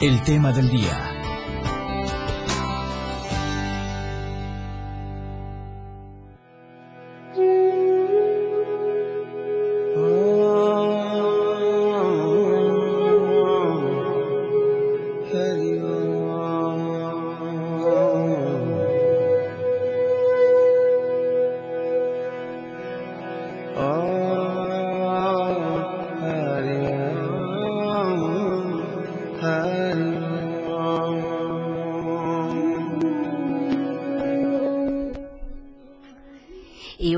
el tema del día.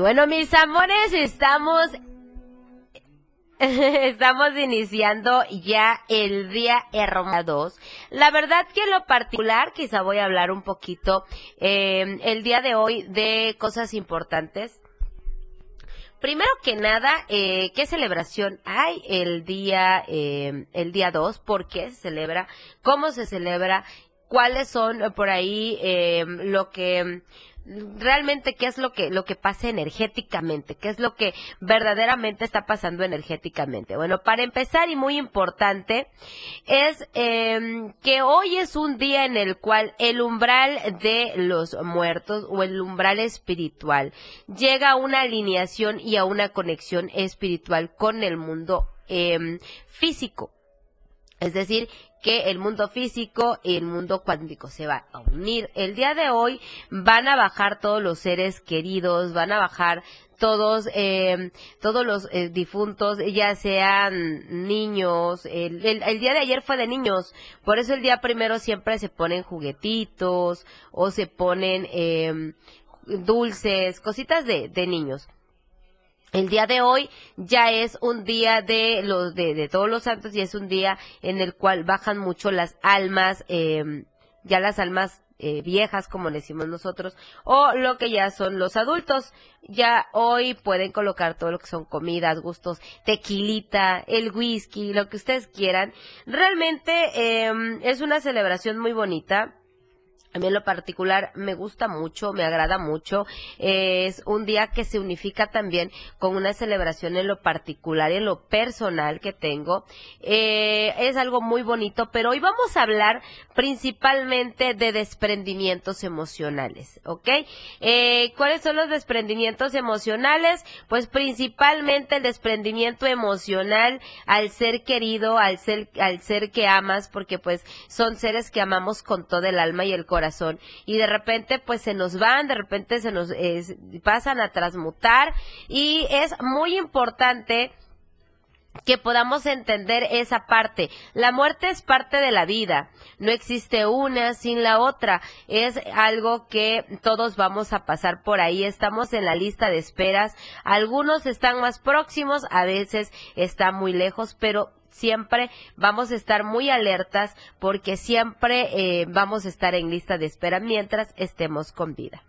Bueno, mis amores, estamos Estamos iniciando ya el día 2. La verdad que lo particular, quizá voy a hablar un poquito eh, el día de hoy de cosas importantes. Primero que nada, eh, ¿qué celebración hay el día, eh, el día 2? ¿Por qué se celebra? ¿Cómo se celebra? ¿Cuáles son por ahí lo que realmente qué es lo que lo que pasa energéticamente, qué es lo que verdaderamente está pasando energéticamente. Bueno, para empezar y muy importante es em, que hoy es un día en el cual el umbral de los muertos o el umbral espiritual llega a una alineación y a una conexión espiritual con el mundo em, físico. Es decir, que el mundo físico y el mundo cuántico se van a unir. El día de hoy van a bajar todos los seres queridos, van a bajar todos eh, todos los eh, difuntos ya sean niños el, día de ayer fue de niños por eso el día primero siempre se ponen juguetitos o se ponen eh, dulces cositas de, de niños el día de hoy ya es un día de los de, todos los santos y es un día en el cual bajan mucho las almas, eh, ya las almas eh, viejas, como decimos nosotros, o lo que ya son los adultos. Ya hoy pueden colocar todo lo que son comidas, gustos, tequilita, el whisky, lo que ustedes quieran. Realmente eh, es una celebración muy bonita a mí en lo particular me gusta mucho, me agrada mucho. Es un día que se unifica también con una celebración en lo particular y en lo personal que tengo. Eh, es algo muy bonito, pero hoy vamos a hablar principalmente de desprendimientos emocionales, ¿ok? Eh, ¿Cuáles son los desprendimientos emocionales? Pues principalmente el desprendimiento emocional al ser querido, al ser, al ser que amas, porque pues son seres que amamos con todo el alma y el corazón y de repente pues se nos van, de repente se nos pasan a transmutar. Y es muy importante que podamos entender esa parte. La muerte es parte de la vida, no existe una sin la otra, es algo que todos vamos a pasar por ahí, estamos en la lista de esperas, algunos están más próximos, a veces están muy lejos, pero siempre vamos a estar muy alertas porque siempre eh, vamos a estar en lista de espera mientras estemos con vida.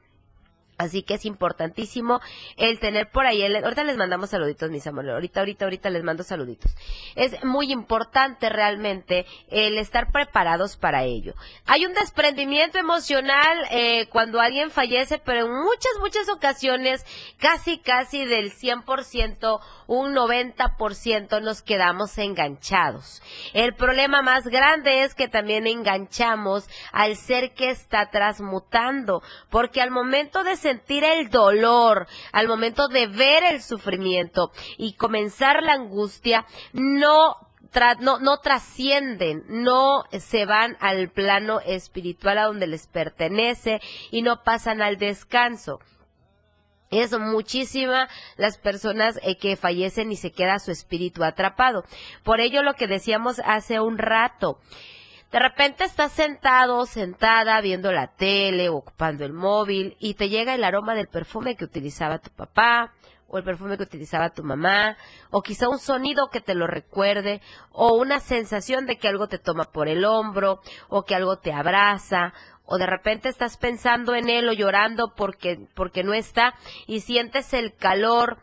Así que es importantísimo el tener por ahí, ahorita les mandamos saluditos, mis amores, ahorita, ahorita, ahorita les mando saluditos. Es muy importante realmente el estar preparados para ello. Hay un desprendimiento emocional eh, cuando alguien fallece, pero en muchas, muchas ocasiones, casi, casi del 100%, un 90% nos quedamos enganchados. El problema más grande es que también enganchamos al ser que está transmutando, porque al momento de sentir el dolor, al momento de ver el sufrimiento y comenzar la angustia, no no, no trascienden, no se van al plano espiritual a donde les pertenece y no pasan al descanso. Es muchísima las personas eh, que fallecen y se queda su espíritu atrapado. Por ello lo que decíamos hace un rato, de repente estás sentado, sentada, viendo la tele, ocupando el móvil y te llega el aroma del perfume que utilizaba tu papá o el perfume que utilizaba tu mamá, o quizá un sonido que te lo recuerde, o una sensación de que algo te toma por el hombro, o que algo te abraza, o de repente estás pensando en él o llorando porque, porque no está y sientes el calor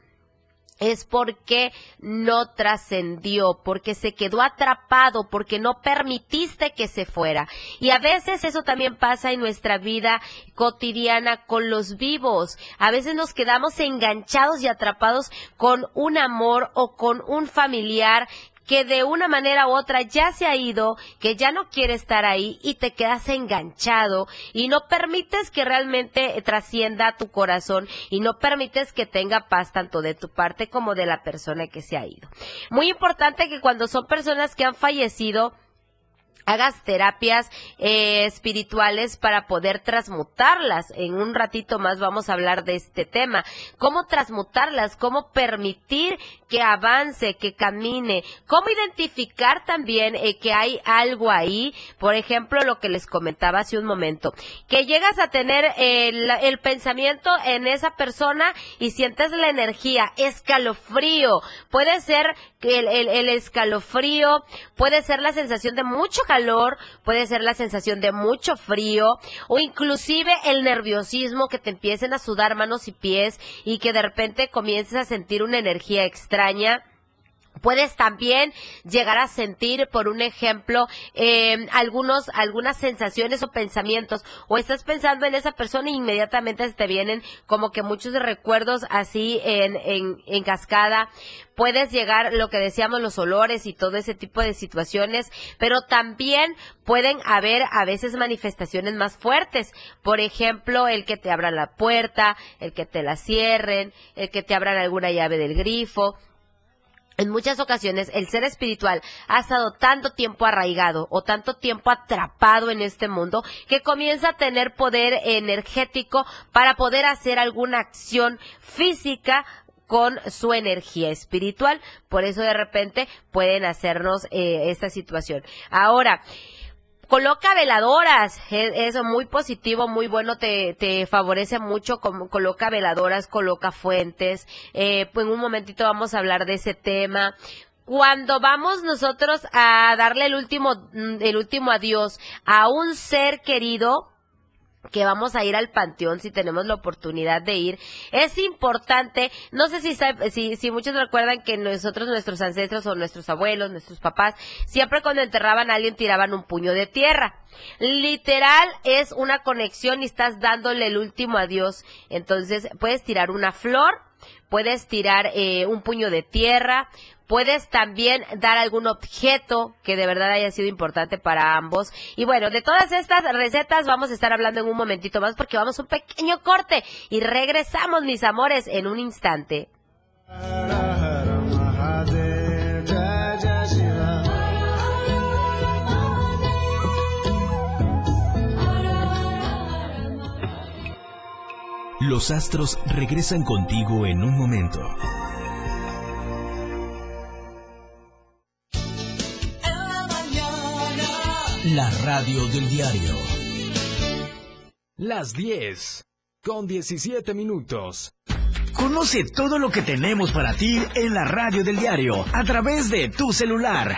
es porque no trascendió, porque se quedó atrapado, porque no permitiste que se fuera. Y a veces eso también pasa en nuestra vida cotidiana con los vivos. A veces nos quedamos enganchados y atrapados con un amor o con un familiar que de una manera u otra ya se ha ido, que ya no quiere estar ahí y te quedas enganchado y no permites que realmente trascienda tu corazón y no permites que tenga paz tanto de tu parte como de la persona que se ha ido. Muy importante que cuando son personas que han fallecido, hagas terapias eh, espirituales para poder transmutarlas. En un ratito más vamos a hablar de este tema. Cómo transmutarlas, cómo permitir que avance, que camine, cómo identificar también eh, que hay algo ahí. Por ejemplo, lo que les comentaba hace un momento, que llegas a tener el, pensamiento en esa persona y sientes la energía, escalofrío. Puede ser el, el escalofrío, puede ser la sensación de mucho calor calor, puede ser la sensación de mucho frío o inclusive el nerviosismo que te empiecen a sudar manos y pies y que de repente comiences a sentir una energía extraña. Puedes también llegar a sentir, por un ejemplo, eh, algunos, algunas sensaciones o pensamientos, o estás pensando en esa persona e inmediatamente te vienen como que muchos recuerdos así en, en, en cascada puedes llegar, lo que decíamos, los olores y todo ese tipo de situaciones, pero también pueden haber a veces manifestaciones más fuertes. Por ejemplo, el que te abran la puerta, el que te la cierren, el que te abran alguna llave del grifo. En muchas ocasiones el ser espiritual ha estado tanto tiempo arraigado o tanto tiempo atrapado en este mundo que comienza a tener poder energético para poder hacer alguna acción física con su energía espiritual. Por eso de repente pueden hacernos eh, esta situación. Ahora, coloca veladoras, es, muy positivo, muy bueno, te, te favorece mucho, como, coloca veladoras, coloca fuentes, eh, pues en un momentito vamos a hablar de ese tema. Cuando vamos nosotros a darle el último, mm, el último adiós a un ser querido, que vamos a ir al panteón si tenemos la oportunidad de ir. Es importante, no sé si, si, si muchos recuerdan que nosotros, nuestros ancestros o nuestros abuelos, nuestros papás, siempre cuando enterraban a alguien tiraban un puño de tierra. Literal es una conexión y estás dándole el último adiós. Entonces puedes tirar una flor, puedes tirar eh, un puño de tierra, Puedes también dar algún objeto que de verdad haya sido importante para ambos. Y bueno, de todas estas recetas vamos a estar hablando en un momentito más porque vamos a un pequeño corte y regresamos, mis amores, en un instante. Los astros regresan contigo en un momento. La radio del diario. Las 10 con 17 minutos. Conoce todo lo que tenemos para ti en la radio del diario a través de tu celular.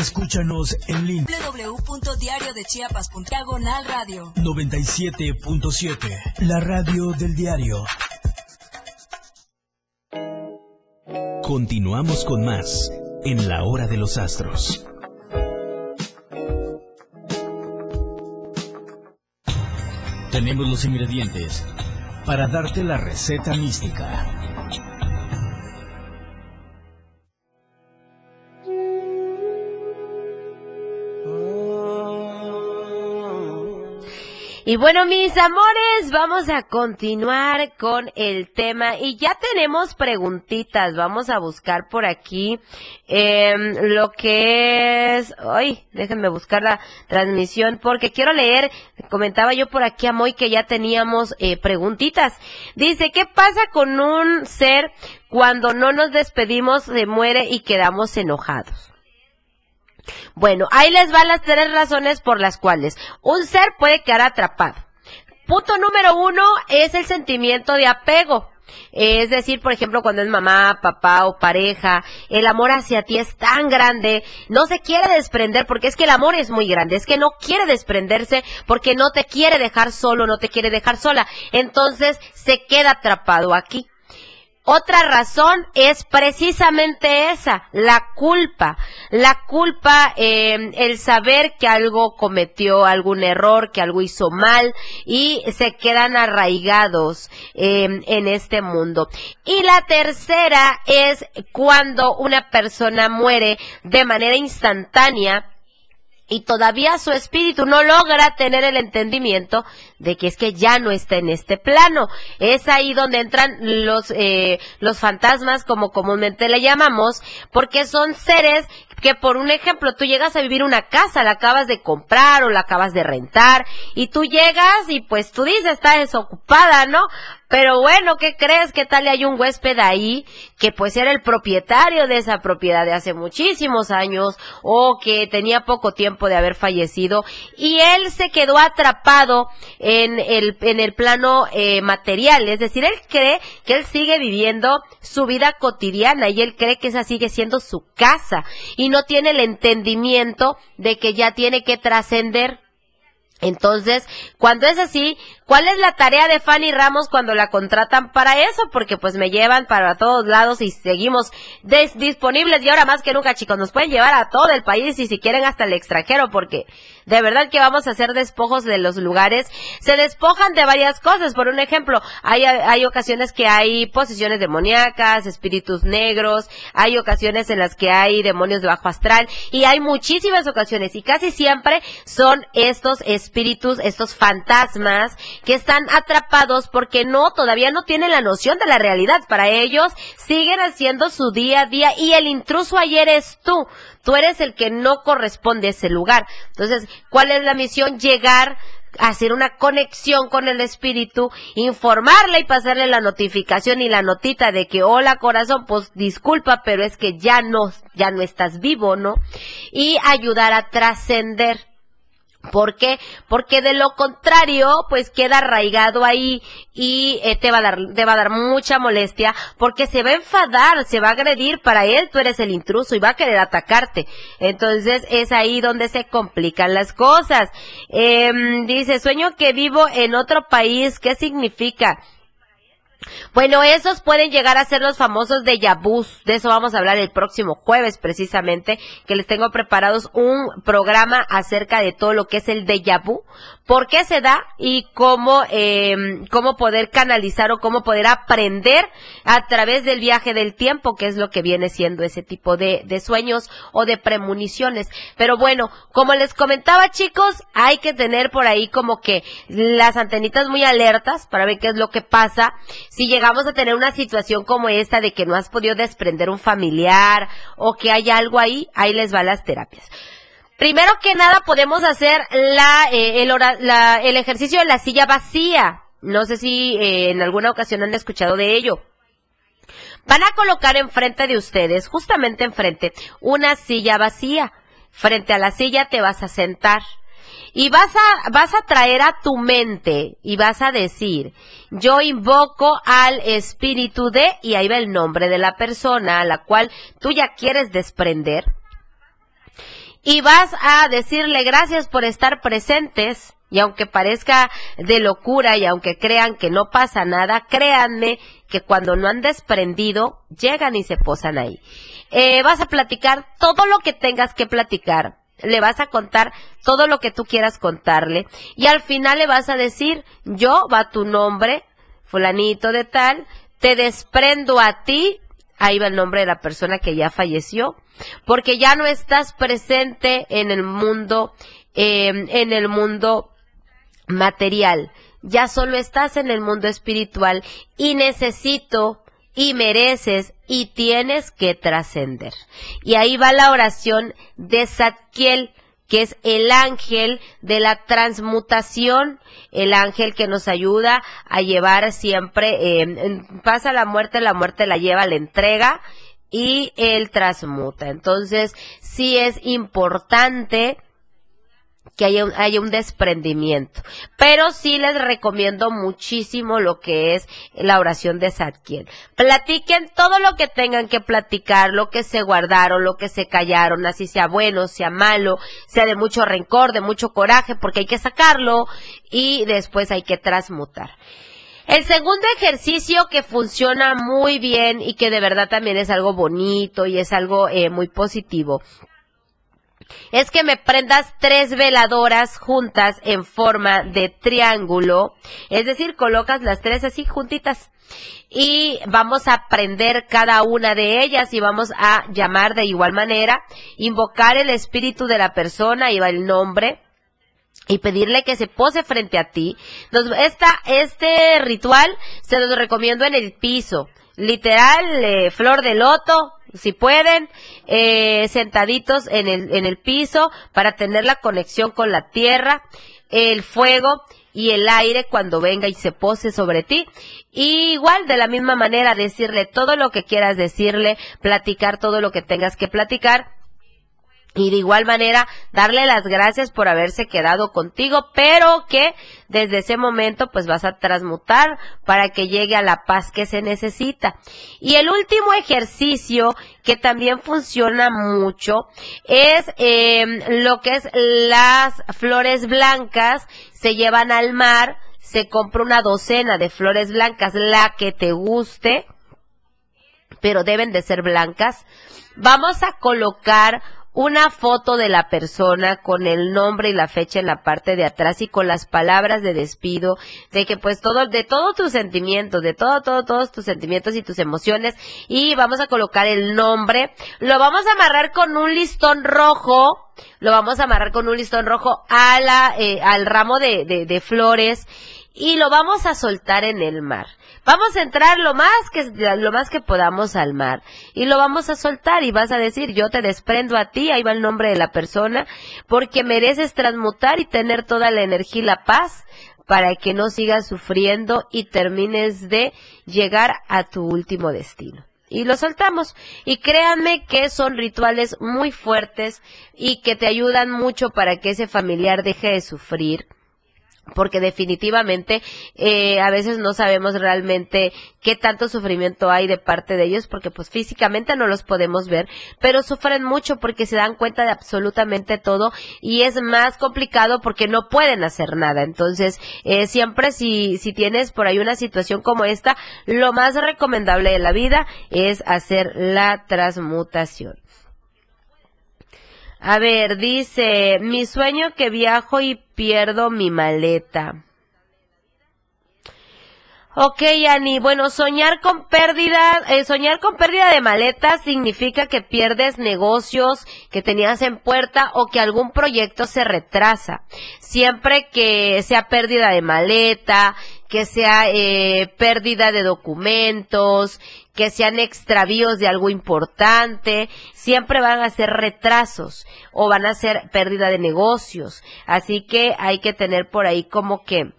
Escúchanos en línea www.diariodechiapas.diagonal radio 97.7, la radio del diario. Continuamos con más en la hora de los astros. Tenemos los ingredientes para darte la receta mística. Y bueno, mis amores, vamos a continuar con el tema y ya tenemos preguntitas. Vamos a buscar por aquí em, lo que es... Ay, déjenme buscar la transmisión porque quiero leer. Comentaba yo por aquí a Moy que ya teníamos eh, preguntitas. Dice, ¿qué pasa con un ser cuando no nos despedimos, se muere y quedamos enojados? Bueno, ahí les van las tres razones por las cuales un ser puede quedar atrapado. Punto número uno es el sentimiento de apego. Es decir, por ejemplo, cuando es mamá, papá o pareja, el amor hacia ti es tan grande, no se quiere desprender porque es que el amor es muy grande, es que no quiere desprenderse porque no te quiere dejar solo, no te quiere dejar sola. Entonces se queda atrapado aquí. Otra razón es precisamente esa, la culpa. La culpa, eh, el saber que algo cometió algún error, que algo hizo mal y se quedan arraigados eh, en este mundo. Y la tercera es cuando una persona muere de manera instantánea y todavía su espíritu no logra tener el entendimiento de que es que ya no está en este plano. Es ahí donde entran los, eh, los fantasmas, como comúnmente le llamamos, porque son seres que por un ejemplo tú llegas a vivir una casa, la acabas de comprar o la acabas de rentar y tú llegas y pues tú dices está desocupada, ¿no? Pero bueno, ¿qué crees? ¿Qué tal hay un huésped ahí que pues era el propietario de esa propiedad de hace muchísimos años o que tenía poco tiempo de haber fallecido y él se quedó atrapado en el, en el plano eh, material? Es decir, él cree que él sigue viviendo su vida cotidiana y él cree que esa sigue siendo su casa y no tiene el entendimiento de que ya tiene que trascender entonces, cuando es así, ¿cuál es la tarea de Fanny Ramos cuando la contratan para eso? Porque pues me llevan para todos lados y seguimos disponibles y ahora más que nunca, chicos, nos pueden llevar a todo el país y si quieren hasta el extranjero porque de verdad que vamos a hacer despojos de los lugares. Se despojan de varias cosas. Por un ejemplo, hay, hay ocasiones que hay posesiones demoníacas, espíritus negros, hay ocasiones en las que hay demonios de bajo astral y hay muchísimas ocasiones y casi siempre son estos espíritus espíritus, estos fantasmas que están atrapados porque no, todavía no tienen la noción de la realidad. Para ellos siguen haciendo su día a día y el intruso ayer es tú. Tú eres el que no corresponde a ese lugar. Entonces, ¿cuál es la misión? Llegar hacer una conexión con el espíritu, informarle y pasarle la notificación y la notita de que hola corazón, pues disculpa, pero es que ya no, ya no estás vivo, ¿no? Y ayudar a trascender ¿Por qué? Porque de lo contrario, pues queda arraigado ahí y eh, te va a dar, te va a dar mucha molestia porque se va a enfadar, se va a agredir para él, tú eres el intruso y va a querer atacarte. Entonces es ahí donde se complican las cosas. Em, dice, sueño que vivo en otro país, ¿qué significa? Bueno, esos pueden llegar a ser los famosos de Yabús. De eso vamos a hablar el próximo jueves, precisamente, que les tengo preparados un programa acerca de todo lo que es el déjà vu, por qué se da y cómo, eh, cómo poder canalizar o cómo poder aprender a través del viaje del tiempo, que es lo que viene siendo ese tipo de, de sueños o de premoniciones. Pero bueno, como les comentaba chicos, hay que tener por ahí como que las antenitas muy alertas para ver qué es lo que pasa si llegamos a tener una situación como esta de que no has podido desprender un familiar o que hay algo ahí, ahí les va las terapias. Primero que nada podemos hacer eh, el, ejercicio de la silla vacía. No sé si eh, en alguna ocasión han escuchado de ello. Van a colocar enfrente de ustedes, justamente enfrente, una silla vacía. Frente a la silla te vas a sentar. Y vas a, vas a traer a tu mente y vas a decir, yo invoco al espíritu de, y ahí va el nombre de la persona a la cual tú ya quieres desprender y vas a decirle gracias por estar presentes. Y aunque parezca de locura y aunque crean que no pasa nada, créanme que cuando no han desprendido, llegan y se posan ahí. Eh, vas a platicar todo lo que tengas que platicar. Le vas a contar todo lo que tú quieras contarle. Y al final le vas a decir, yo va tu nombre, fulanito de tal, te desprendo a ti ahí va el nombre de la persona que ya falleció, porque ya no estás presente en el mundo, em, en el mundo material, ya solo estás en el mundo espiritual y necesito y mereces y tienes que trascender. Y ahí va la oración de Zadkiel, que es el ángel de la transmutación, el ángel que nos ayuda a llevar siempre, eh, pasa la muerte, la muerte la lleva, la entrega y él transmuta. Entonces, sí es importante que haya un, desprendimiento. Pero sí les recomiendo muchísimo lo que es la oración de Zadkiel. Platiquen todo lo que tengan que platicar, lo que se guardaron, lo que se callaron, así sea bueno, sea malo, sea de mucho rencor, de mucho coraje, porque hay que sacarlo y después hay que transmutar. El segundo ejercicio que funciona muy bien y que de verdad también es algo bonito y es algo eh, muy positivo es que me prendas tres veladoras juntas en forma de triángulo, es decir, colocas las tres así juntitas y vamos a prender cada una de ellas y vamos a llamar de igual manera, invocar el espíritu de la persona, y va el nombre, y pedirle que se pose frente a ti. esta, este ritual se los recomiendo en el piso. Literal, eh, flor de loto, si pueden, eh, sentaditos en el, en el piso para tener la conexión con la tierra, el fuego y el aire cuando venga y se pose sobre ti. Y igual, de la misma manera, decirle todo lo que quieras decirle, platicar todo lo que tengas que platicar y de igual manera darle las gracias por haberse quedado contigo, pero que desde ese momento pues vas a transmutar para que llegue a la paz que se necesita. Y el último ejercicio que también funciona mucho es em, lo que es las flores blancas, se llevan al mar, se compra una docena de flores blancas, la que te guste, pero deben de ser blancas. Vamos a colocar una foto de la persona con el nombre y la fecha en la parte de atrás y con las palabras de despido, de que pues todo, de todos tus sentimientos, de todo, todo, todos tus sentimientos y tus emociones y vamos a colocar el nombre, lo vamos a amarrar con un listón rojo, lo vamos a amarrar con un listón rojo a la, eh, al ramo de, de, de flores y lo vamos a soltar en el mar. Vamos a entrar lo más que lo más que podamos al mar y lo vamos a soltar y vas a decir, "Yo te desprendo a ti", ahí va el nombre de la persona, porque mereces transmutar y tener toda la energía y la paz para que no sigas sufriendo y termines de llegar a tu último destino. y lo soltamos. Y créanme que son rituales muy fuertes y que te ayudan mucho para que ese familiar deje de sufrir porque definitivamente eh, a veces no sabemos realmente qué tanto sufrimiento hay de parte de ellos porque pues físicamente no los podemos ver pero sufren mucho porque se dan cuenta de absolutamente todo y es más complicado porque no pueden hacer nada. Entonces eh, siempre si si tienes por ahí una situación como esta lo más recomendable de la vida es hacer la transmutación a ver, dice, mi sueño que viajo y pierdo mi maleta. Ok, Ani, bueno, soñar con pérdida, eh, soñar con pérdida de maletas significa que pierdes negocios que tenías en puerta o que algún proyecto se retrasa. Siempre que sea pérdida de maleta, que sea eh, pérdida de documentos, que sean extravíos de algo importante, siempre van a ser retrasos o van a ser pérdida de negocios. Así que hay que tener por ahí como que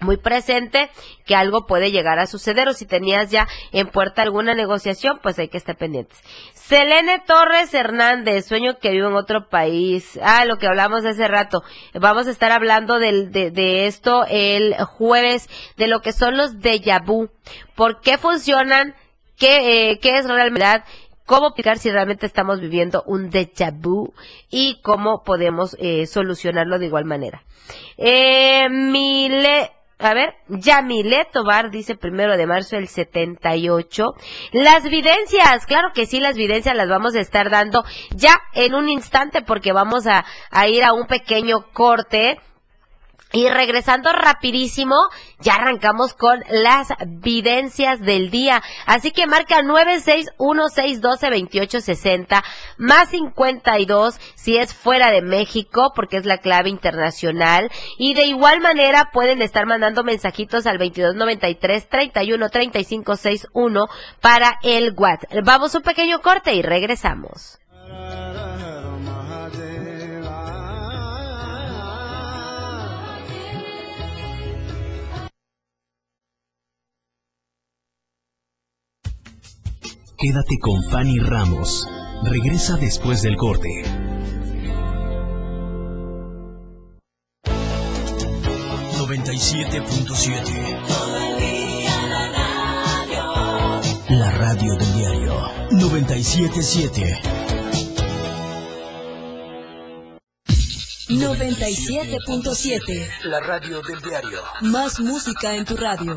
muy presente que algo puede llegar a suceder o si tenías ya en puerta alguna negociación, pues hay que estar pendientes. Selene Torres Hernández, sueño que vive en otro país. Ah, lo que hablamos hace rato. Vamos a estar hablando de, de esto el jueves, de lo que son los déjà vu. ¿Por qué funcionan? ¿Qué, eh, qué es realidad? cómo explicar si realmente estamos viviendo un déjà y cómo podemos eh, solucionarlo de igual manera. Eh, Mile, a ver, Yamile Tobar dice primero de marzo del 78. Las videncias, claro que sí, las videncias las vamos a estar dando ya en un instante porque vamos a, a ir a un pequeño corte y regresando rapidísimo, ya arrancamos con las videncias del día. Así que marca 961-612-2860 más 52 si es fuera de México, porque es la clave internacional. Y de igual manera pueden estar mandando mensajitos al 2293-313561 para el WhatsApp. Vamos un pequeño corte y regresamos. Quédate con Fanny Ramos. Regresa después del corte. La radio del diario 977. 97.7. La radio del diario. Más música en tu radio.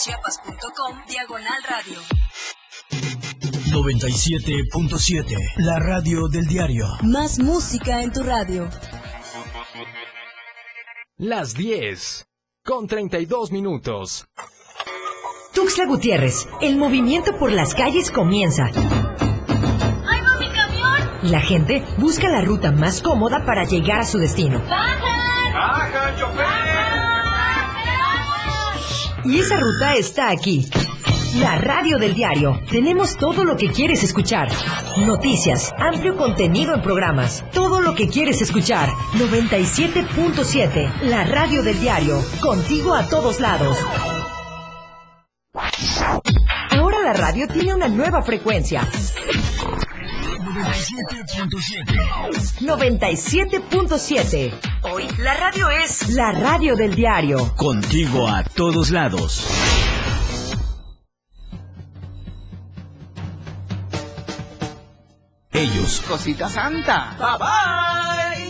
www.diariodechiapas.com Diagonal Radio. 97.7. La radio del diario. Más música en tu radio. Las 10. Con 32 minutos. Tuxtla Gutiérrez, el movimiento por las calles comienza. ¡Ay, va mi camión! La gente busca la ruta más cómoda para llegar a su destino. ¡Bajan! ¡Baja, Y esa ruta está aquí. La radio del diario. Tenemos todo lo que quieres escuchar. Noticias, amplio contenido en programas. Todo lo que quieres escuchar. 97.7. La radio del diario. Contigo a todos lados. Ahora la radio tiene una nueva frecuencia. 97.7. Hoy la radio es la radio del diario. Contigo a todos lados. Ellos, Cosita Santa.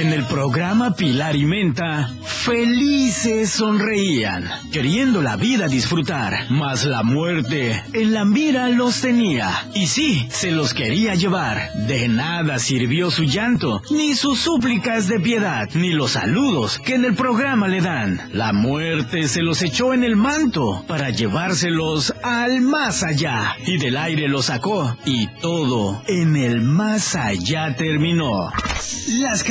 En el programa Pilar y Menta, felices sonreían, queriendo la vida disfrutar, mas la muerte en la mira los tenía. Y sí, se los quería llevar. De nada sirvió su llanto, ni sus súplicas de piedad, ni los saludos que en el programa le dan. La muerte se los echó en el manto para llevárselos al más allá. Y del aire los sacó, y todo en el más allá terminó. Las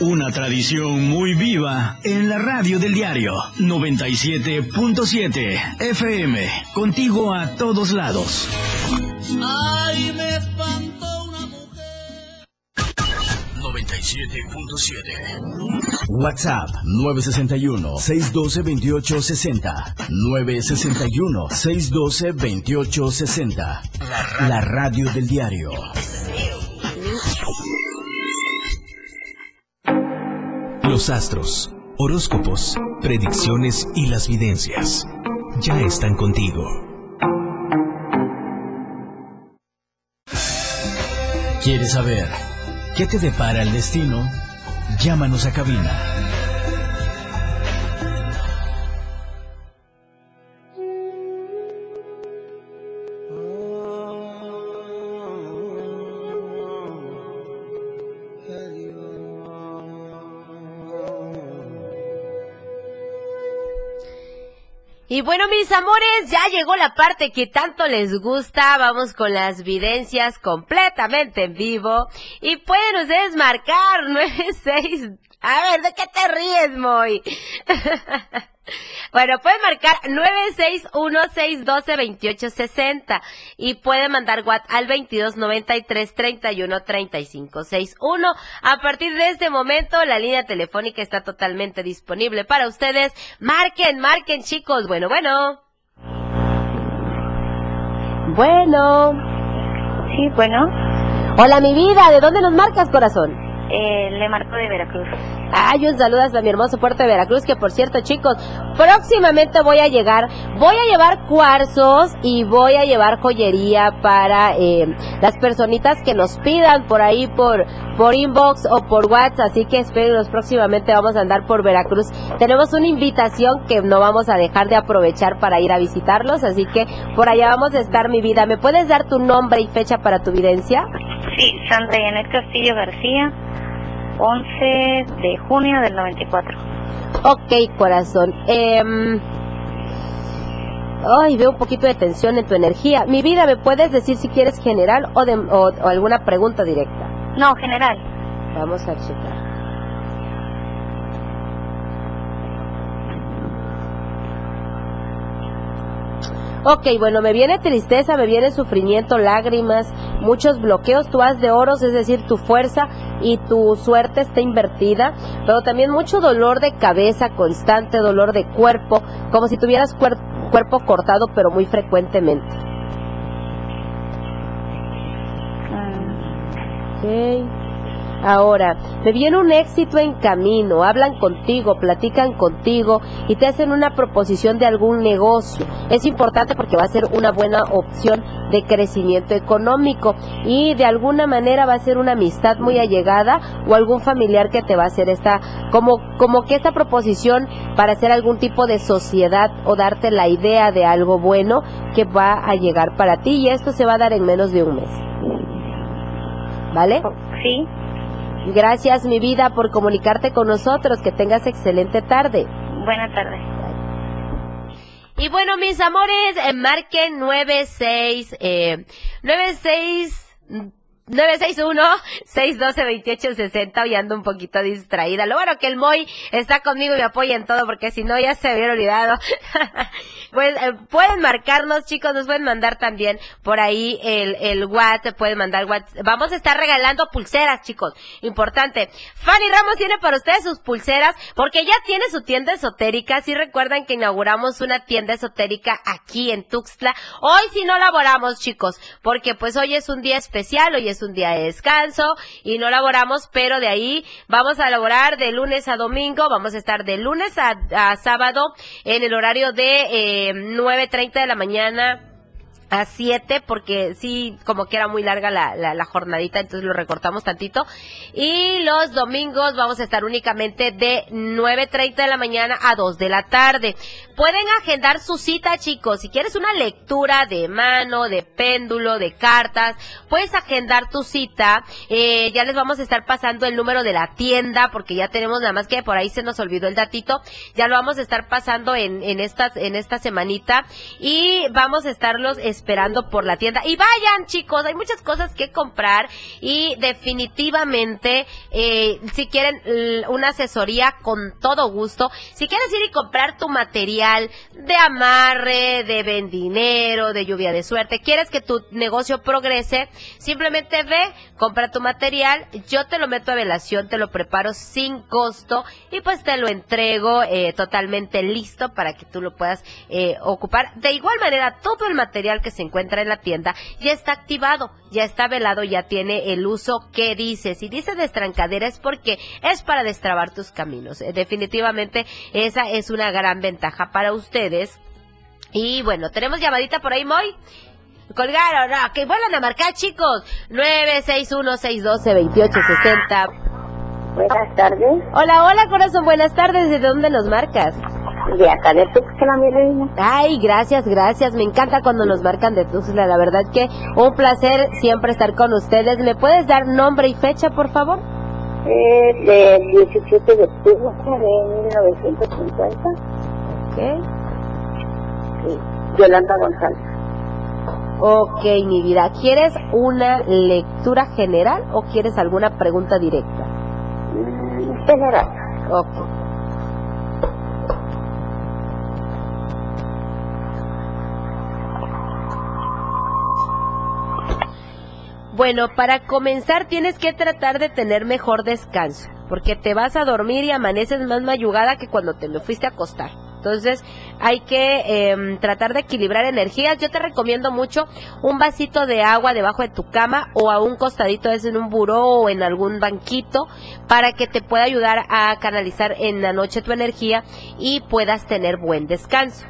una tradición muy viva en la radio del diario 97.7 FM, contigo a todos lados. Ay, me espantó una mujer. 97.7 WhatsApp 961-612-2860 961-612-2860 la, la radio del diario Los astros, horóscopos, predicciones y las videncias ya están contigo. ¿Quieres saber qué te depara el destino? Llámanos a cabina Y bueno, mis amores, ya llegó la parte que tanto les gusta. Vamos con las videncias completamente en vivo. Y pueden ustedes marcar 96. A ver, ¿de qué te ríes, Moy? Bueno, pueden marcar 961-612-2860 y pueden mandar WhatsApp al 2293-313561. A partir de este momento, la línea telefónica está totalmente disponible para ustedes. Marquen, marquen, chicos. Bueno, bueno. Bueno. Sí, bueno. Hola, mi vida. ¿De dónde nos marcas, corazón? Eh, le marco de Veracruz. Ay, un saludo hasta mi hermoso puerto de Veracruz, que por cierto, chicos, próximamente voy a llegar, voy a llevar cuarzos y voy a llevar joyería para eh, las personitas que nos pidan por ahí, por, por inbox o por WhatsApp, así que espérenos, próximamente vamos a andar por Veracruz. Tenemos una invitación que no vamos a dejar de aprovechar para ir a visitarlos, así que por allá vamos a estar, mi vida. ¿Me puedes dar tu nombre y fecha para tu videncia? Sí, Sandra Yanet Castillo García, 11 de junio del 94. Ok, corazón. Eh, ay, veo un poquito de tensión en tu energía. Mi vida, ¿me puedes decir si quieres general o, de, o, o alguna pregunta directa? No, general. Vamos a checar. Ok, bueno, me viene tristeza, me viene sufrimiento, lágrimas, muchos bloqueos, tú has de oros, es decir, tu fuerza y tu suerte está invertida, pero también mucho dolor de cabeza constante, dolor de cuerpo, como si tuvieras cuer cuerpo cortado, pero muy frecuentemente. Ok. Ahora, me viene un éxito en camino, hablan contigo, platican contigo y te hacen una proposición de algún negocio. Es importante porque va a ser una buena opción de crecimiento económico y de alguna manera va a ser una amistad muy allegada o algún familiar que te va a hacer esta, como, como que esta proposición para hacer algún tipo de sociedad o darte la idea de algo bueno que va a llegar para ti y esto se va a dar en menos de un mes. ¿Vale? Sí. Gracias, mi vida, por comunicarte con nosotros. Que tengas excelente tarde. Buena tarde. Y bueno, mis amores, eh, marquen 96, eh, 96, 961-612-2860, hoy ando un poquito distraída. Lo bueno que el Moy está conmigo y me apoya en todo, porque si no ya se hubiera olvidado. pues eh, pueden marcarnos, chicos, nos pueden mandar también por ahí el, el WhatsApp, pueden mandar WhatsApp. Vamos a estar regalando pulseras, chicos. Importante. Fanny Ramos tiene para ustedes sus pulseras, porque ya tiene su tienda esotérica. Si recuerdan que inauguramos una tienda esotérica aquí en Tuxtla. Hoy si no laboramos, chicos, porque pues hoy es un día especial, hoy es es un día de descanso y no laboramos, pero de ahí vamos a laborar de lunes a domingo, vamos a estar de lunes a, sábado en el horario de eh, 9.30 de la mañana a 7 porque sí, como que era muy larga la, la, jornadita, entonces lo recortamos tantito. Y los domingos vamos a estar únicamente de 9.30 de la mañana a 2 de la tarde. Pueden agendar su cita, chicos. Si quieres una lectura de mano, de péndulo, de cartas, puedes agendar tu cita. Eh, ya les vamos a estar pasando el número de la tienda porque ya tenemos nada más que por ahí se nos olvidó el datito. Ya lo vamos a estar pasando en, en, esta, en esta semanita y vamos a estarlos esperando por la tienda. Y vayan, chicos, hay muchas cosas que comprar y definitivamente, eh, si quieren una asesoría con todo gusto, si quieres ir y comprar tu material de amarre, de vendinero, de lluvia de suerte, quieres que tu negocio progrese, simplemente ve, compra tu material, yo te lo meto a velación, te lo preparo sin costo y pues te lo entrego eh, totalmente listo para que tú lo puedas eh, ocupar. De igual manera, todo el material que se encuentra en la tienda ya está activado, ya está velado, ya tiene el uso que dice. Si dice destrancadera es porque es para destrabar tus caminos. Eh, definitivamente esa es una gran ventaja para ustedes. Y bueno, tenemos llamadita por ahí, Moy. Colgaron, no, que vuelvan a marcar, chicos. 961-612-2860. Buenas tardes. Hola, hola, corazón, buenas tardes. ¿De dónde nos marcas? De acá de Tuxtla, mi reina. Ay, gracias, gracias. Me encanta cuando nos marcan de Tuxtla. La verdad que un placer siempre estar con ustedes. ¿Me puedes dar nombre y fecha, por favor? Del 17 de octubre de 1950. Ok. Sí, Yolanda González. Ok, mi vida. ¿Quieres una lectura general o quieres alguna pregunta directa? Mm, general. Ok. Bueno, para comenzar tienes que tratar de tener mejor descanso, porque te vas a dormir y amaneces más mayugada que cuando te me fuiste a acostar. Entonces hay que em, tratar de equilibrar energías. Yo te recomiendo mucho un vasito de agua debajo de tu cama o a un costadito es en un buró o en algún banquito para que te pueda ayudar a canalizar en la noche tu energía y puedas tener buen descanso.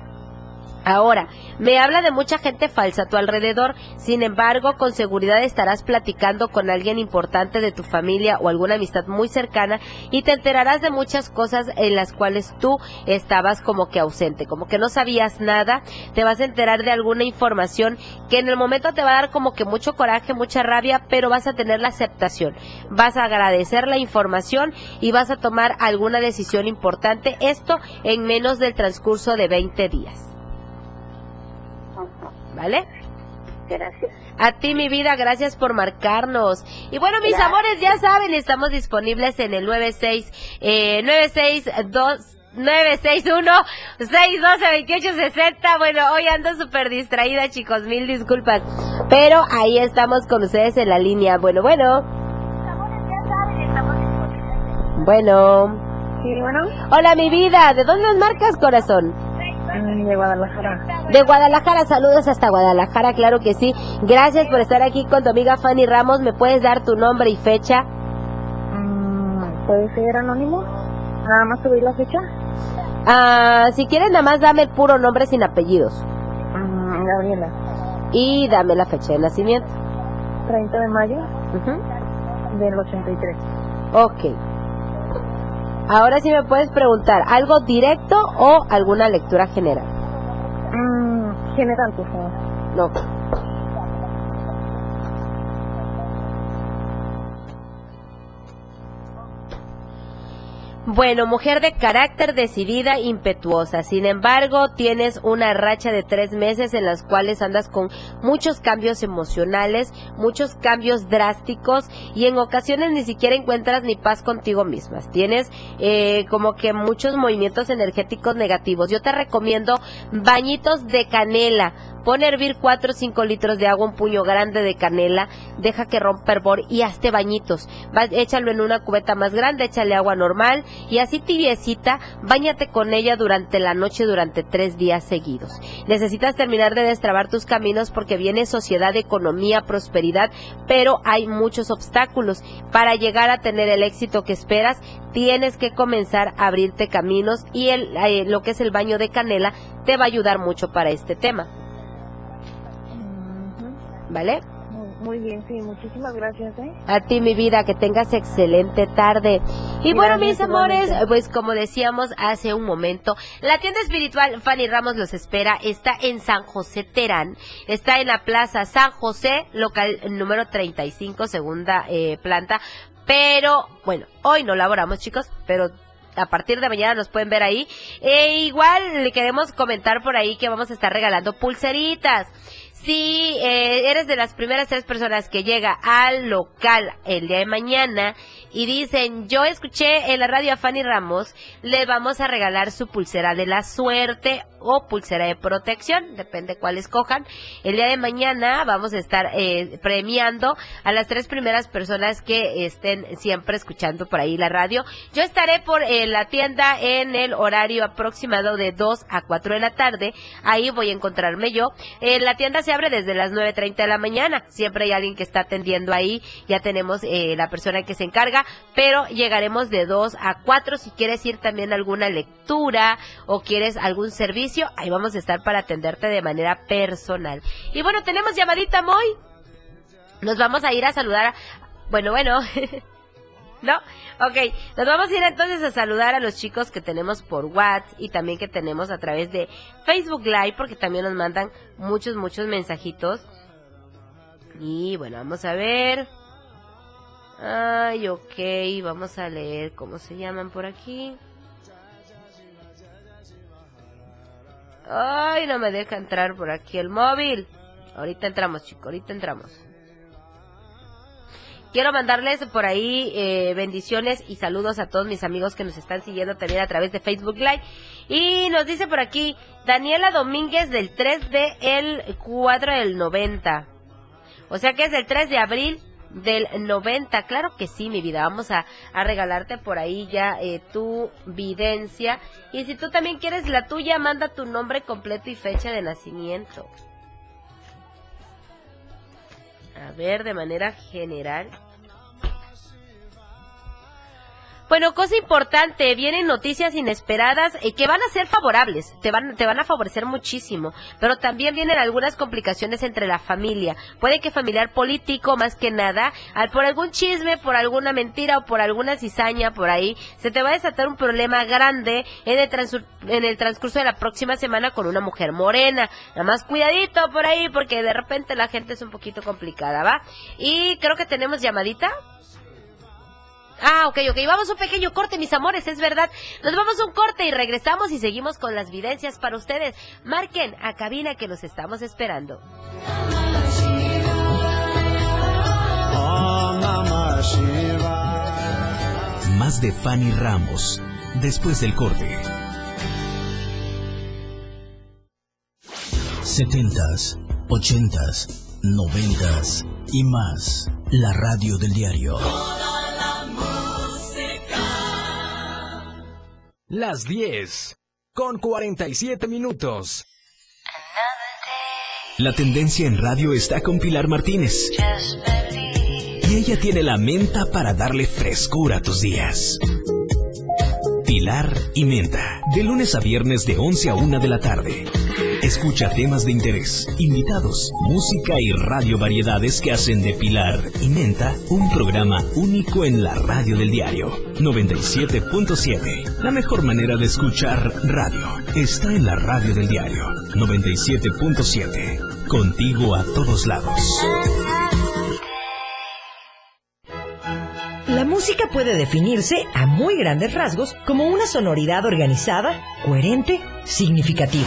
Ahora, me habla de mucha gente falsa a tu alrededor, sin embargo, con seguridad estarás platicando con alguien importante de tu familia o alguna amistad muy cercana y te enterarás de muchas cosas en las cuales tú estabas como que ausente, como que no sabías nada, te vas a enterar de alguna información que en el momento te va a dar como que mucho coraje, mucha rabia, pero vas a tener la aceptación, vas a agradecer la información y vas a tomar alguna decisión importante, esto en menos del transcurso de 20 días. ¿Vale? Gracias. A ti, mi vida, gracias por marcarnos. Y bueno, mis amores, ya saben, estamos disponibles en el 96, eh, 962... 961-612-2860. Bueno, hoy ando súper distraída, chicos. Mil disculpas. Pero ahí estamos con ustedes en la línea. Bueno, bueno. Bueno. Sí, bueno. Hola, mi vida. ¿De dónde nos marcas, corazón? De Guadalajara. De Guadalajara, saludos hasta Guadalajara, claro que sí. Gracias por estar aquí con tu amiga Fanny Ramos. ¿Me puedes dar tu nombre y fecha? Mm, ¿Puede ser anónimo? Nada más subir la fecha. Ah, si quieres, nada más dame el puro nombre sin apellidos. Mm, Gabriela. Y dame la fecha de nacimiento. 30 de mayo del 83. Ok. Ahora sí me puedes preguntar, ¿algo directo o alguna lectura general? Mm, general, por favor. No. Bueno, mujer de carácter decidida, impetuosa. Sin embargo, tienes una racha de tres meses en las cuales andas con muchos cambios emocionales, muchos cambios drásticos y en ocasiones ni siquiera encuentras ni paz contigo mismas. Tienes eh, como que muchos movimientos energéticos negativos. Yo te recomiendo bañitos de canela Pon a hervir 4 o 5 litros de agua, un puño grande de canela, deja que rompa hervor y hazte bañitos. Va, échalo en una cubeta más grande, échale agua normal y así tibiecita, bañate con ella durante la noche durante tres días seguidos. Necesitas terminar de destrabar tus caminos porque viene sociedad, economía, prosperidad, pero hay muchos obstáculos. Para llegar a tener el éxito que esperas, tienes que comenzar a abrirte caminos y el, eh, lo que es el baño de canela te va a ayudar mucho para este tema. ¿Vale? Muy bien, sí, muchísimas gracias, ¿eh? A ti, mi vida, que tengas excelente tarde. Y bueno, mis amores, pues como decíamos hace un momento, la tienda espiritual Fanny Ramos los espera. Está en San José Terán. Está en la Plaza San José, local número 35, segunda eh, planta. Pero, bueno, hoy no laboramos, chicos, pero a partir de mañana nos pueden ver ahí. E igual le queremos comentar por ahí que vamos a estar regalando pulseritas. Si eh, eres de las primeras tres personas que llega al local el día de mañana y dicen, yo escuché en la radio a Fanny Ramos, le vamos a regalar su pulsera de la suerte o pulsera de protección, depende cuál escojan. El día de mañana vamos a estar eh, premiando a las tres primeras personas que estén siempre escuchando por ahí la radio. Yo estaré por eh, la tienda en el horario aproximado de 2 a 4 de la tarde. Ahí voy a encontrarme yo. La tienda se abre desde las 9.30 de la mañana. Siempre hay alguien que está atendiendo ahí. Ya tenemos eh, la persona que se encarga, pero llegaremos de 2 a 4 si quieres ir también a alguna lectura o quieres algún servicio ahí vamos a estar para atenderte de manera personal. Y bueno, tenemos llamadita Moy. Nos vamos a ir a saludar a... Bueno, bueno. ¿No? Ok, nos vamos a ir entonces a saludar a los chicos que tenemos por WhatsApp y también que tenemos a través de Facebook Live porque también nos mandan muchos, muchos mensajitos. Y bueno, vamos a ver. Ay, ok, vamos a leer cómo se llaman por aquí. Ay, no me deja entrar por aquí el móvil. Ahorita entramos, chicos, ahorita entramos. Quiero mandarles por ahí eh, bendiciones y saludos a todos mis amigos que nos están siguiendo también a través de Facebook Live. Y nos dice por aquí Daniela Domínguez del 3 de el 4 del 90. O sea que es el 3 de abril del 90. Claro que sí, mi vida. Vamos a, a regalarte por ahí ya eh, tu videncia. Y si tú también quieres la tuya, manda tu nombre completo y fecha de nacimiento. A ver, de manera general. Bueno, cosa importante, vienen noticias inesperadas eh, que van a ser favorables, te van, te van a favorecer muchísimo, pero también vienen algunas complicaciones entre la familia. Puede que familiar político, más que nada, al, por algún chisme, por alguna mentira o por alguna cizaña por ahí, se te va a desatar un problema grande en el, en el transcurso de la próxima semana con una mujer morena. Nada más cuidadito por ahí porque de repente la gente es un poquito complicada, ¿va? Y creo que tenemos llamadita. Ah, ok, ok. Vamos a un pequeño corte, mis amores, es verdad. Nos vamos a un corte y regresamos y seguimos con las videncias para ustedes. Marquen a cabina que los estamos esperando. Más de Fanny Ramos, después del corte. 70s, 80s, 90s y más. La radio del diario. Las 10 con 47 minutos. La tendencia en radio está con Pilar Martínez. Y ella tiene la menta para darle frescura a tus días. Pilar y Menta, de lunes a viernes de 11 a 1 de la tarde. Escucha temas de interés, invitados, música y radio variedades que hacen de Pilar y Menta un programa único en la radio del diario 97.7. La mejor manera de escuchar radio está en la radio del diario 97.7. Contigo a todos lados. La música puede definirse a muy grandes rasgos como una sonoridad organizada, coherente, significativa.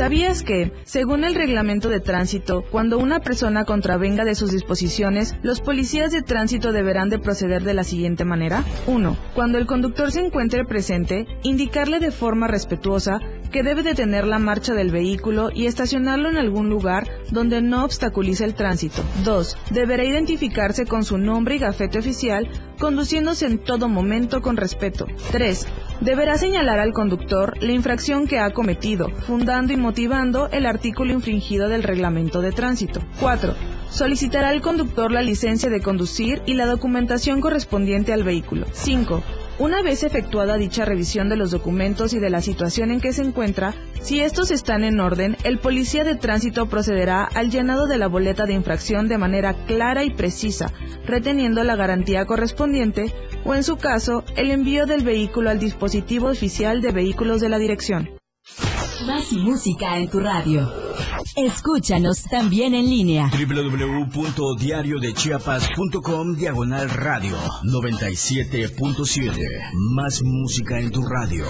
¿Sabías que, según el reglamento de tránsito, cuando una persona contravenga de sus disposiciones, los policías de tránsito deberán de proceder de la siguiente manera? 1. Cuando el conductor se encuentre presente, indicarle de forma respetuosa que debe detener la marcha del vehículo y estacionarlo en algún lugar donde no obstaculice el tránsito. 2. Deberá identificarse con su nombre y gafete oficial, conduciéndose en todo momento con respeto. 3. Deberá señalar al conductor la infracción que ha cometido, fundando y motivando el artículo infringido del reglamento de tránsito. 4. Solicitará al conductor la licencia de conducir y la documentación correspondiente al vehículo. 5. Una vez efectuada dicha revisión de los documentos y de la situación en que se encuentra, si estos están en orden, el policía de tránsito procederá al llenado de la boleta de infracción de manera clara y precisa, reteniendo la garantía correspondiente o, en su caso, el envío del vehículo al dispositivo oficial de vehículos de la dirección. Más música en tu radio. Escúchanos también en línea. www.diariodechiapas.com Diagonal Radio 97.7. Más música en tu radio.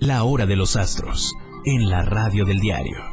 La hora de los astros en la radio del diario.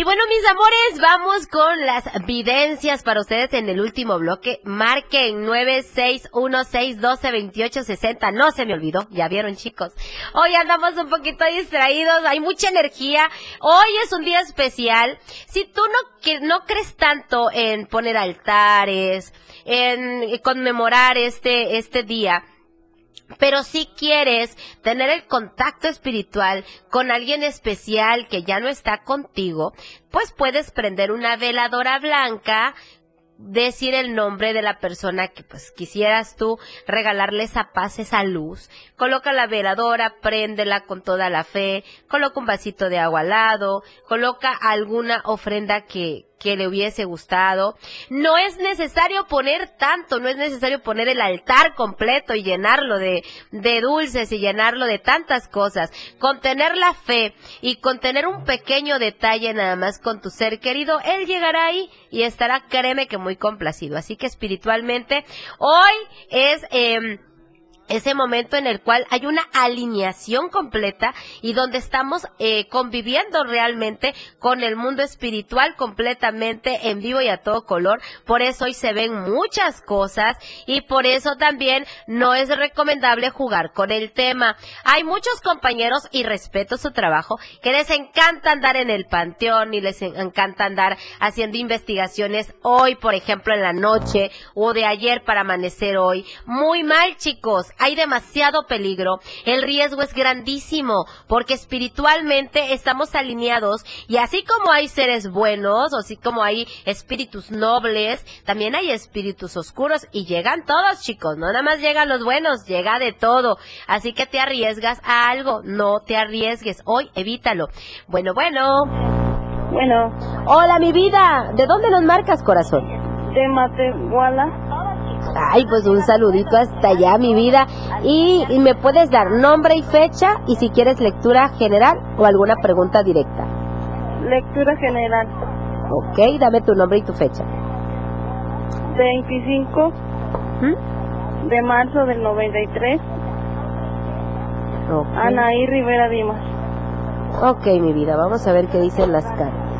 Y bueno, mis amores, vamos con las videncias para ustedes en el último bloque. Marquen 961622860. No se me olvidó, ya vieron chicos. Hoy andamos un poquito distraídos, hay mucha energía. Hoy es un día especial. Si tú no, que, no crees tanto en poner altares, en conmemorar este, este día, pero si quieres tener el contacto espiritual con alguien especial que ya no está contigo, pues puedes prender una veladora blanca, decir el nombre de la persona que pues quisieras tú regalarle esa paz, esa luz. Coloca la veladora, préndela con toda la fe, coloca un vasito de agua al lado, coloca alguna ofrenda que, que le hubiese gustado. No es necesario poner tanto, no es necesario poner el altar completo y llenarlo de, de dulces y llenarlo de tantas cosas. Con tener la fe y con tener un pequeño detalle nada más con tu ser querido, él llegará ahí y estará, créeme que muy complacido. Así que espiritualmente, hoy es, eh, ese momento en el cual hay una alineación completa y donde estamos eh, conviviendo realmente con el mundo espiritual completamente en vivo y a todo color. Por eso hoy se ven muchas cosas y por eso también no es recomendable jugar con el tema. Hay muchos compañeros y respeto su trabajo que les encanta andar en el panteón y les encanta andar haciendo investigaciones hoy, por ejemplo, en la noche o de ayer para amanecer hoy. Muy mal, chicos hay demasiado peligro, el riesgo es grandísimo, porque espiritualmente estamos alineados y así como hay seres buenos, o así como hay espíritus nobles, también hay espíritus oscuros y llegan todos, chicos, no nada más llegan los buenos, llega de todo. Así que te arriesgas a algo, no te arriesgues, hoy evítalo. Bueno, bueno. Bueno. Hola, mi vida. ¿De dónde nos marcas, corazón? De Matehuala. Ay, pues un saludito hasta allá, mi vida. Y, me puedes dar nombre y fecha y si quieres lectura general o alguna pregunta directa. Lectura general. Ok, dame tu nombre y tu fecha. 25 ¿Mm? de marzo del 93. Okay. Anaí Rivera Dimas. Ok, mi vida, vamos a ver qué dicen las cartas.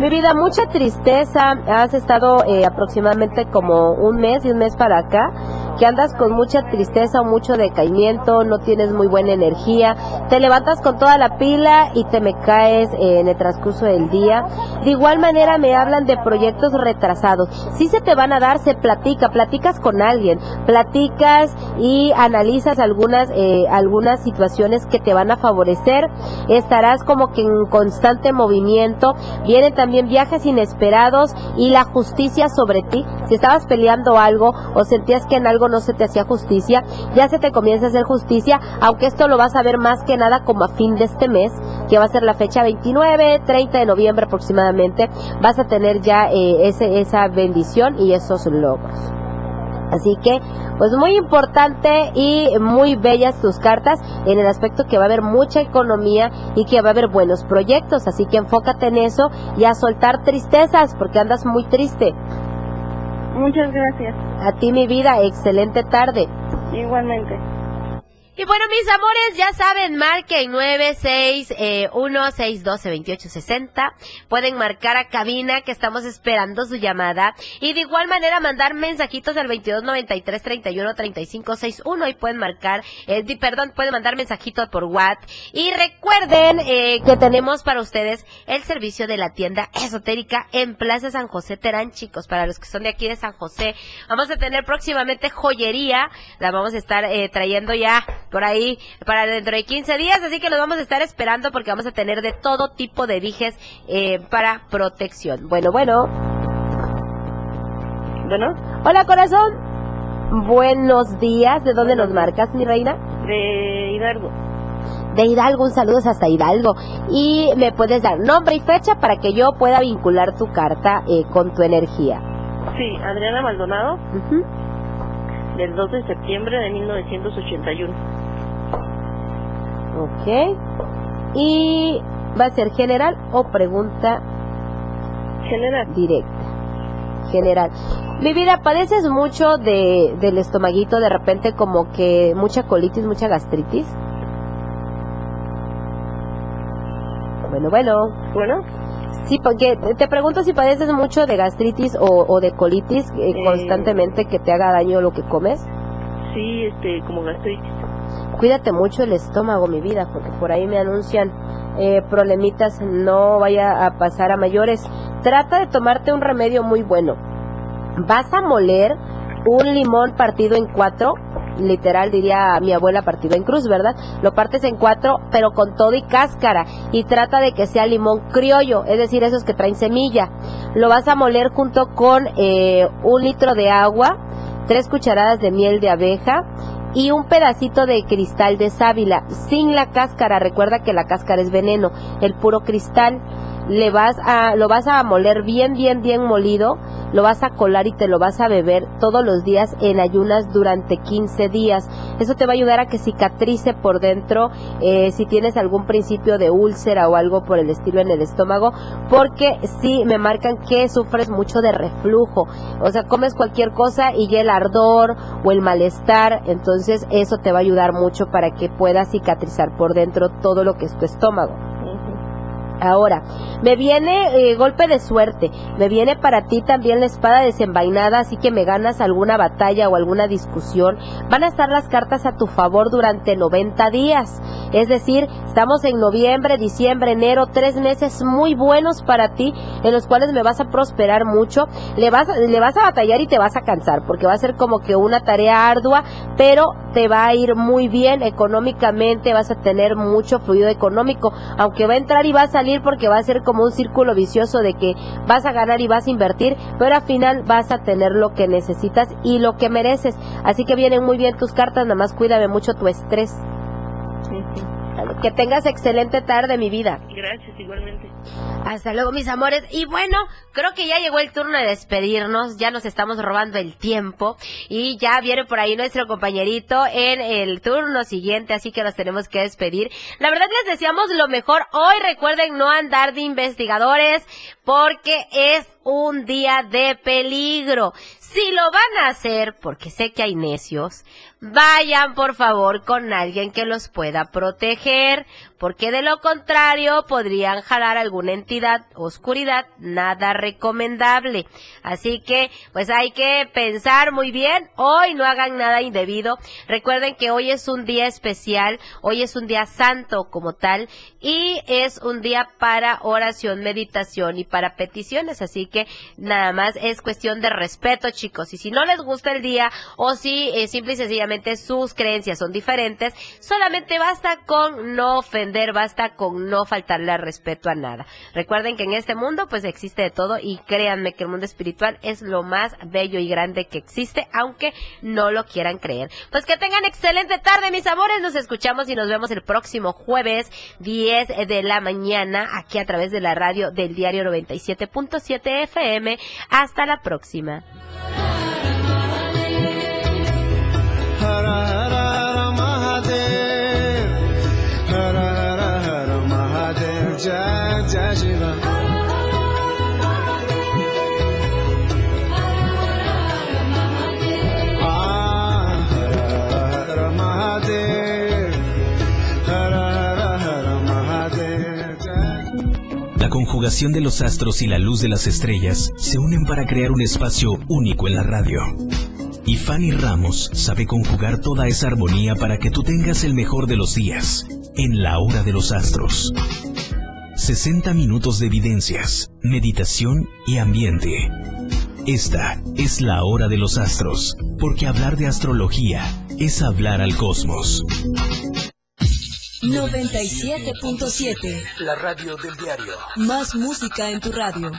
Mi vida, mucha tristeza. Has estado eh, aproximadamente como un mes y un mes para acá, que andas con mucha tristeza o mucho decaimiento, no tienes muy buena energía, te levantas con toda la pila y te me caes eh, en el transcurso del día. De igual manera me hablan de proyectos retrasados. Si se te van a dar, se platica, platicas con alguien, platicas y analizas algunas, eh, algunas situaciones que te van a favorecer. Estarás como que en constante movimiento. Vienen también viajes inesperados y la justicia sobre ti. Si estabas peleando algo o sentías que en algo no se te hacía justicia, ya se te comienza a hacer justicia, aunque esto lo vas a ver más que nada como a fin de este mes, que va a ser la fecha 29, 30 de noviembre aproximadamente, vas a tener ya eh, ese, esa bendición y esos logros. Así que, pues muy importante y muy bellas tus cartas en el aspecto que va a haber mucha economía y que va a haber buenos proyectos. Así que enfócate en eso y a soltar tristezas porque andas muy triste. Muchas gracias. A ti mi vida, excelente tarde. Igualmente. Y bueno, mis amores, ya saben, marquen 961-612-2860. Pueden marcar a cabina que estamos esperando su llamada. Y de igual manera mandar mensajitos al 2293-313561 y pueden marcar, eh, perdón, pueden mandar mensajitos por WhatsApp. Y recuerden eh, que tenemos para ustedes el servicio de la tienda esotérica en Plaza San José Terán, chicos. Para los que son de aquí de San José, vamos a tener próximamente joyería. La vamos a estar eh, trayendo ya por ahí para dentro de 15 días, así que los vamos a estar esperando porque vamos a tener de todo tipo de dijes eh, para protección. Bueno, bueno. Bueno. Hola, corazón. Buenos días. ¿De dónde nos marcas, mi reina? De Hidalgo. De Hidalgo, un saludo hasta Hidalgo. Y me puedes dar nombre y fecha para que yo pueda vincular tu carta eh, con tu energía. Sí, Adriana Maldonado. Del 2 de septiembre de 1981. Ok. ¿Y va a ser general o pregunta General. directa? General. Mi vida, ¿padeces mucho de, del estomaguito de repente como que mucha colitis, mucha gastritis? Bueno, bueno. Bueno. Sí, porque te pregunto si padeces mucho de gastritis o, o de colitis eh, Eh. constantemente que te haga daño lo que comes. Sí, este, como gastritis. Cuídate mucho el estómago, mi vida, porque por ahí me anuncian eh, problemitas, no vaya a pasar a mayores. Trata de tomarte un remedio muy bueno. Vas a moler un limón partido en cuatro, literal diría mi abuela partido en cruz, ¿verdad? Lo partes en cuatro, pero con todo y cáscara, y trata de que sea limón criollo, es decir, esos que traen semilla. Lo vas a moler junto con eh, un litro de agua, tres cucharadas de miel de abeja y un pedacito de cristal de sábila sin la cáscara. Recuerda que la cáscara es veneno, el puro cristal. Le vas a, lo vas a moler bien, bien, bien molido, lo vas a colar y te lo vas a beber todos los días en ayunas durante 15 días. Eso te va a ayudar a que cicatrice por dentro eh, si tienes algún principio de úlcera o algo por el estilo en el estómago, porque sí me marcan que sufres mucho de reflujo. O sea, comes cualquier cosa y ya el ardor o el malestar, entonces eso te va a ayudar mucho para que puedas cicatrizar por dentro todo lo que es tu estómago. Ahora, me viene eh, golpe de suerte, me viene para ti también la espada desenvainada, así que me ganas alguna batalla o alguna discusión. Van a estar las cartas a tu favor durante 90 días, es decir, estamos en noviembre, diciembre, enero, tres meses muy buenos para ti, en los cuales me vas a prosperar mucho. Le vas, le vas a batallar y te vas a cansar, porque va a ser como que una tarea ardua, pero te va a ir muy bien económicamente, vas a tener mucho fluido económico, aunque va a entrar y va a salir porque va a ser como un círculo vicioso de que vas a ganar y vas a invertir, pero al final vas a tener lo que necesitas y lo que mereces. Así que vienen muy bien tus cartas, nada más cuídame mucho tu estrés. Que tengas excelente tarde, mi vida. Gracias, igualmente. Hasta luego, mis amores. Y bueno, creo que ya llegó el turno de despedirnos. Ya nos estamos robando el tiempo. Y ya viene por ahí nuestro compañerito en el turno siguiente. Así que nos tenemos que despedir. La verdad, les deseamos lo mejor. Hoy recuerden no andar de investigadores porque es un día de peligro. Si lo van a hacer, porque sé que hay necios, vayan por favor con alguien que los pueda proteger. porque de lo contrario podrían jalar alguna entidad, oscuridad, nada recomendable. Así que, pues hay que pensar muy bien, hoy no hagan nada indebido. Recuerden que hoy es un día especial, hoy es un día santo como tal, y es un día para oración, meditación y para peticiones, así que nada más es cuestión de respeto, chicos. Y si no les gusta el día o si eh, simple y sencillamente sus creencias son diferentes, solamente basta con no ofender, basta con no faltarle al respeto a nada. Recuerden que en este mundo pues existe de todo y créanme que el mundo espiritual es lo más bello y grande que existe, aunque no lo quieran creer. Pues que tengan excelente tarde, mis amores. Nos escuchamos y nos vemos el próximo jueves 10 de la mañana aquí a través de la radio del diario 97.7 FM. Hasta la próxima. La conjugación de los astros y la luz de las estrellas se unen para crear un espacio único en la radio. Y Fanny Ramos sabe conjugar toda esa armonía para que tú tengas el mejor de los días, en la hora de los astros. 60 minutos de evidencias, meditación y ambiente. Esta es la hora de los astros, porque hablar de astrología es hablar al cosmos. 97.7. La radio del diario. Más música en tu radio.